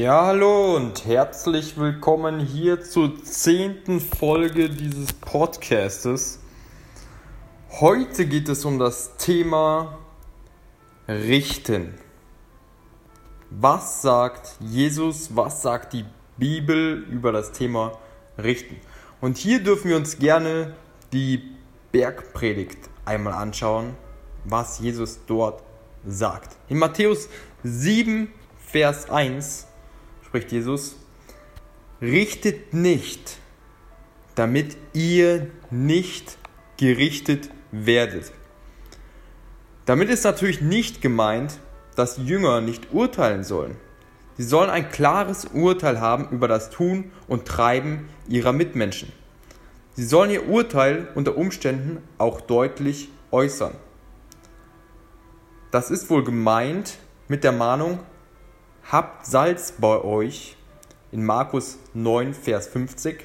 Ja, hallo und herzlich willkommen hier zur zehnten Folge dieses Podcastes. Heute geht es um das Thema Richten. Was sagt Jesus, was sagt die Bibel über das Thema Richten? Und hier dürfen wir uns gerne die Bergpredigt einmal anschauen, was Jesus dort sagt. In Matthäus 7, Vers 1 spricht Jesus, richtet nicht, damit ihr nicht gerichtet werdet. Damit ist natürlich nicht gemeint, dass Jünger nicht urteilen sollen. Sie sollen ein klares Urteil haben über das Tun und Treiben ihrer Mitmenschen. Sie sollen ihr Urteil unter Umständen auch deutlich äußern. Das ist wohl gemeint mit der Mahnung, habt Salz bei euch in Markus 9, Vers 50.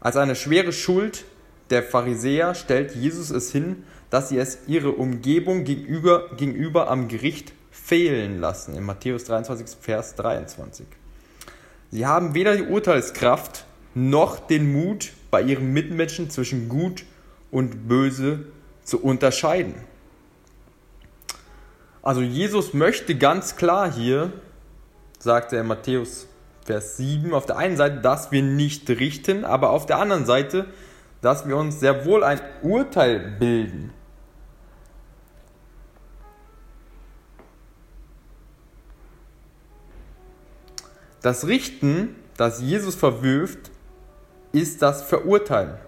Als eine schwere Schuld der Pharisäer stellt Jesus es hin, dass sie es ihre Umgebung gegenüber, gegenüber am Gericht fehlen lassen, in Matthäus 23, Vers 23. Sie haben weder die Urteilskraft noch den Mut, bei ihren Mitmenschen zwischen Gut und Böse zu unterscheiden. Also Jesus möchte ganz klar hier, sagt er in Matthäus Vers 7, auf der einen Seite, dass wir nicht richten, aber auf der anderen Seite, dass wir uns sehr wohl ein Urteil bilden. Das Richten, das Jesus verwirft, ist das Verurteilen.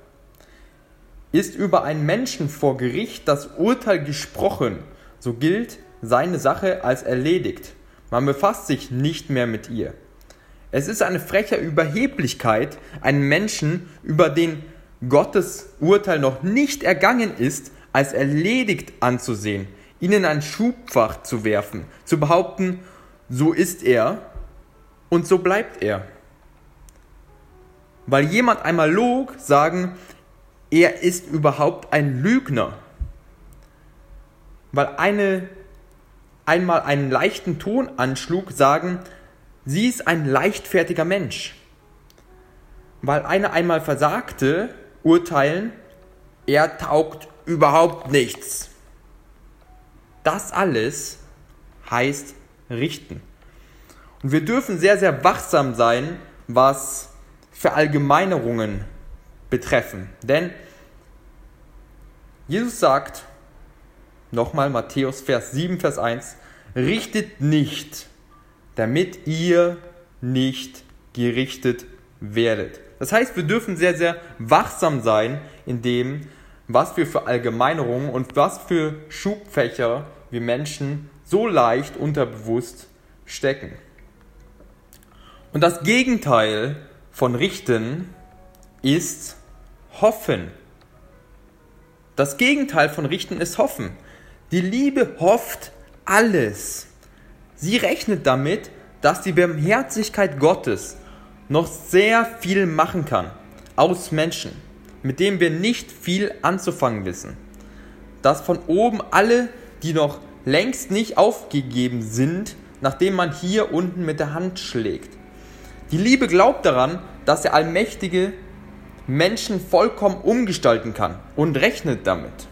Ist über einen Menschen vor Gericht das Urteil gesprochen, so gilt seine Sache als erledigt. Man befasst sich nicht mehr mit ihr. Es ist eine freche Überheblichkeit, einen Menschen, über den Gottes Urteil noch nicht ergangen ist, als erledigt anzusehen, ihn in ein Schubfach zu werfen, zu behaupten, so ist er und so bleibt er weil jemand einmal log, sagen, er ist überhaupt ein Lügner. Weil eine einmal einen leichten Ton anschlug, sagen, sie ist ein leichtfertiger Mensch. Weil eine einmal versagte, urteilen, er taugt überhaupt nichts. Das alles heißt richten. Und wir dürfen sehr, sehr wachsam sein, was Verallgemeinerungen betreffen. Denn Jesus sagt, nochmal Matthäus Vers 7, Vers 1, richtet nicht, damit ihr nicht gerichtet werdet. Das heißt, wir dürfen sehr, sehr wachsam sein in dem, was wir für Allgemeinerungen und was für Schubfächer wir Menschen so leicht unterbewusst stecken. Und das Gegenteil von richten ist hoffen. Das Gegenteil von richten ist hoffen. Die Liebe hofft alles. Sie rechnet damit, dass die Barmherzigkeit Gottes noch sehr viel machen kann aus Menschen, mit denen wir nicht viel anzufangen wissen. Dass von oben alle, die noch längst nicht aufgegeben sind, nachdem man hier unten mit der Hand schlägt. Die Liebe glaubt daran, dass der Allmächtige Menschen vollkommen umgestalten kann und rechnet damit.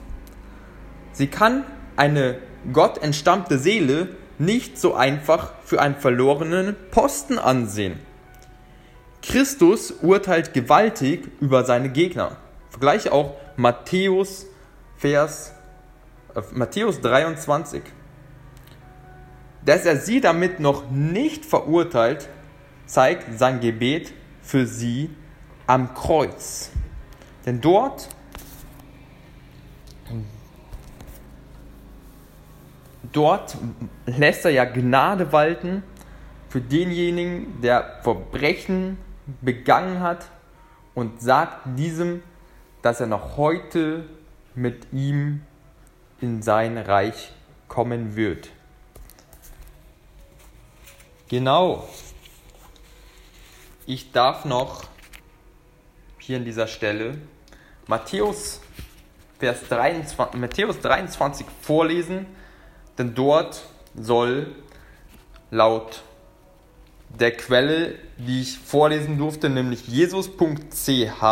Sie kann eine Gott entstammte Seele nicht so einfach für einen verlorenen Posten ansehen. Christus urteilt gewaltig über seine Gegner. Vergleiche auch Matthäus Vers äh, Matthäus 23. Dass er sie damit noch nicht verurteilt, zeigt sein Gebet für sie am Kreuz. Denn dort dort lässt er ja Gnade walten für denjenigen, der Verbrechen begangen hat und sagt diesem, dass er noch heute mit ihm in sein Reich kommen wird. Genau. Ich darf noch hier an dieser Stelle Matthäus, Vers 23, Matthäus 23 vorlesen, denn dort soll laut der Quelle, die ich vorlesen durfte, nämlich jesus.ch,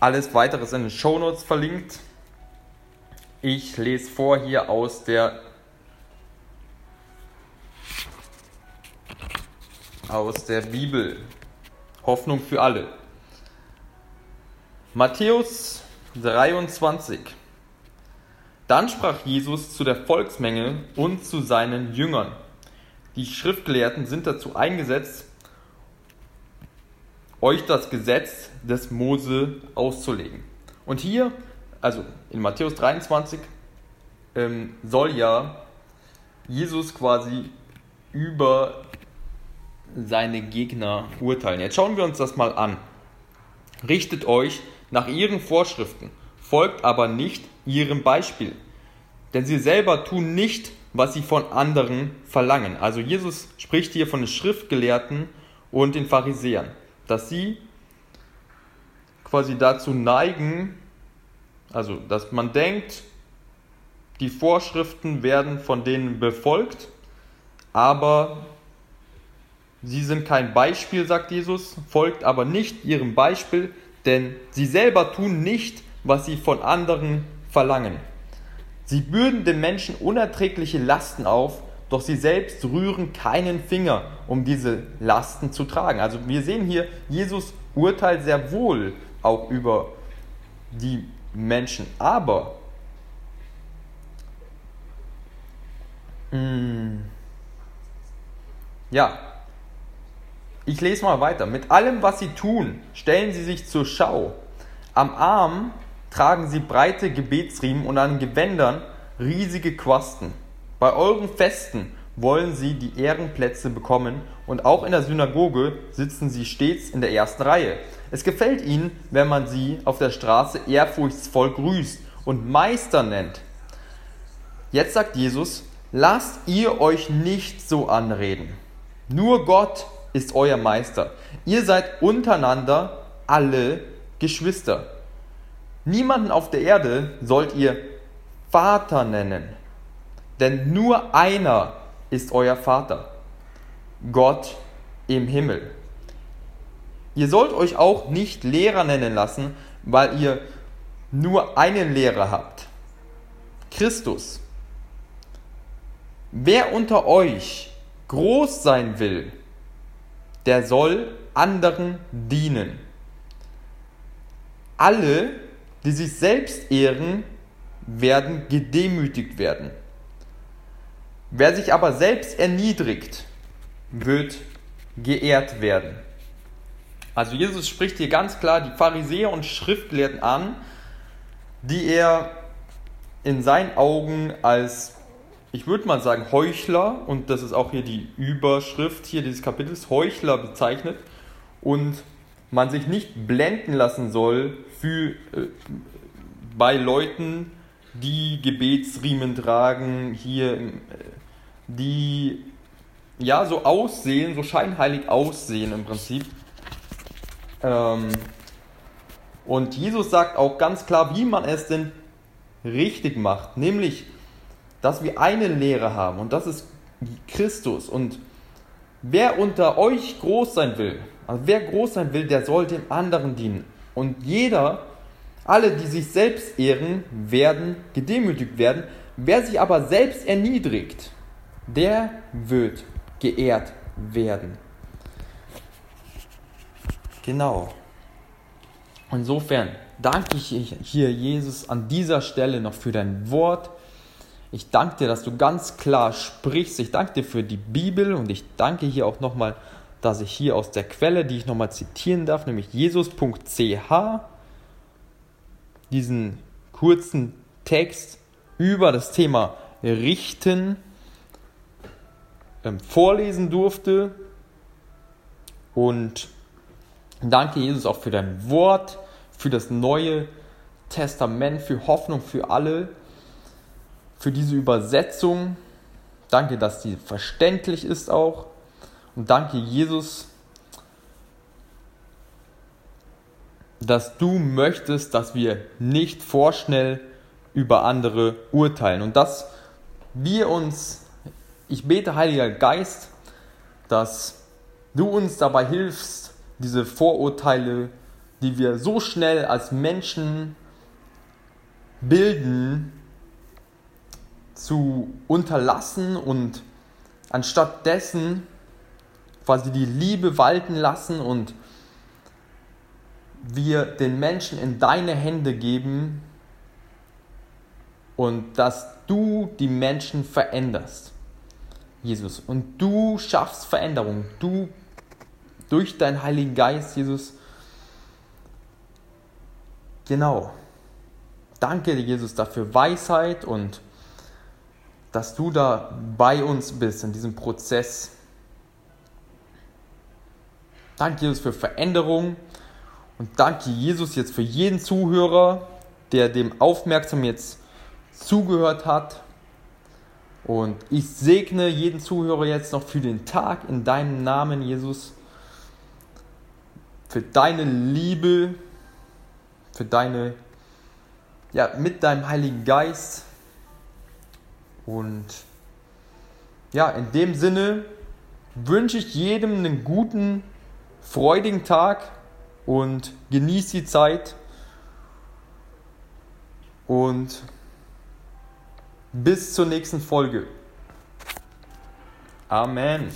alles weiteres in den Shownotes verlinkt. Ich lese vor hier aus der aus der Bibel. Hoffnung für alle. Matthäus 23. Dann sprach Jesus zu der Volksmenge und zu seinen Jüngern. Die Schriftgelehrten sind dazu eingesetzt, euch das Gesetz des Mose auszulegen. Und hier, also in Matthäus 23, ähm, soll ja Jesus quasi über seine Gegner urteilen. Jetzt schauen wir uns das mal an. Richtet euch nach ihren Vorschriften, folgt aber nicht ihrem Beispiel. Denn sie selber tun nicht, was sie von anderen verlangen. Also Jesus spricht hier von den Schriftgelehrten und den Pharisäern, dass sie quasi dazu neigen, also dass man denkt, die Vorschriften werden von denen befolgt, aber sie sind kein Beispiel, sagt Jesus, folgt aber nicht ihrem Beispiel, denn sie selber tun nicht, was sie von anderen verlangen. Sie bürden den Menschen unerträgliche Lasten auf, doch sie selbst rühren keinen Finger, um diese Lasten zu tragen. Also wir sehen hier, Jesus urteilt sehr wohl auch über die Menschen. Aber mh, hm, ja, ich lese mal weiter. Mit allem, was sie tun, stellen sie sich zur Schau. Am Arm tragen sie breite Gebetsriemen und an Gewändern riesige Quasten. Bei euren Festen wollen sie die Ehrenplätze bekommen und auch in der Synagoge sitzen sie stets in der ersten Reihe. Es gefällt ihnen, wenn man sie auf der Straße ehrfurchtsvoll grüßt und Meister nennt. Jetzt sagt Jesus, lasst ihr euch nicht so anreden. Nur Gott ist euer Meister. Ihr seid untereinander alle Geschwister. Niemanden auf der Erde sollt ihr Vater nennen, denn nur einer ist euer Vater, Gott im Himmel. Ihr sollt euch auch nicht Lehrer nennen lassen, weil ihr nur einen Lehrer habt, Christus. Wer unter euch groß sein will, der soll anderen dienen. Alle die sich selbst ehren, werden gedemütigt werden. Wer sich aber selbst erniedrigt, wird geehrt werden. Also Jesus spricht hier ganz klar die Pharisäer und Schriftgelehrten an, die er in seinen Augen als, ich würde mal sagen, Heuchler, und das ist auch hier die Überschrift hier dieses Kapitels, Heuchler bezeichnet und man sich nicht blenden lassen soll für, äh, bei Leuten, die Gebetsriemen tragen, hier, äh, die ja so aussehen, so scheinheilig aussehen im Prinzip. Ähm, und Jesus sagt auch ganz klar, wie man es denn richtig macht, nämlich, dass wir eine Lehre haben und das ist Christus. Und wer unter euch groß sein will, also wer groß sein will, der soll den anderen dienen. Und jeder, alle, die sich selbst ehren, werden gedemütigt werden. Wer sich aber selbst erniedrigt, der wird geehrt werden. Genau. Insofern danke ich hier, Jesus, an dieser Stelle noch für dein Wort. Ich danke dir, dass du ganz klar sprichst. Ich danke dir für die Bibel und ich danke hier auch nochmal, dass ich hier aus der Quelle, die ich nochmal zitieren darf, nämlich jesus.ch, diesen kurzen Text über das Thema Richten ähm, vorlesen durfte. Und danke Jesus auch für dein Wort, für das neue Testament, für Hoffnung für alle, für diese Übersetzung. Danke, dass die verständlich ist auch. Und danke, Jesus, dass du möchtest, dass wir nicht vorschnell über andere urteilen. Und dass wir uns ich bete, Heiliger Geist, dass du uns dabei hilfst, diese Vorurteile, die wir so schnell als Menschen bilden, zu unterlassen und anstatt dessen quasi die Liebe walten lassen und wir den Menschen in deine Hände geben und dass du die Menschen veränderst. Jesus. Und du schaffst Veränderung. Du durch deinen Heiligen Geist, Jesus. Genau. Danke dir, Jesus, dafür Weisheit und dass du da bei uns bist in diesem Prozess. Danke, Jesus, für Veränderung. Und danke, Jesus, jetzt für jeden Zuhörer, der dem aufmerksam jetzt zugehört hat und ich segne jeden Zuhörer jetzt noch für den Tag in deinem Namen, Jesus. Für deine Liebe, für deine, ja, mit deinem Heiligen Geist. Und ja, in dem Sinne wünsche ich jedem einen guten, freudigen Tag und genieß die Zeit. Und bis zur nächsten Folge. Amen.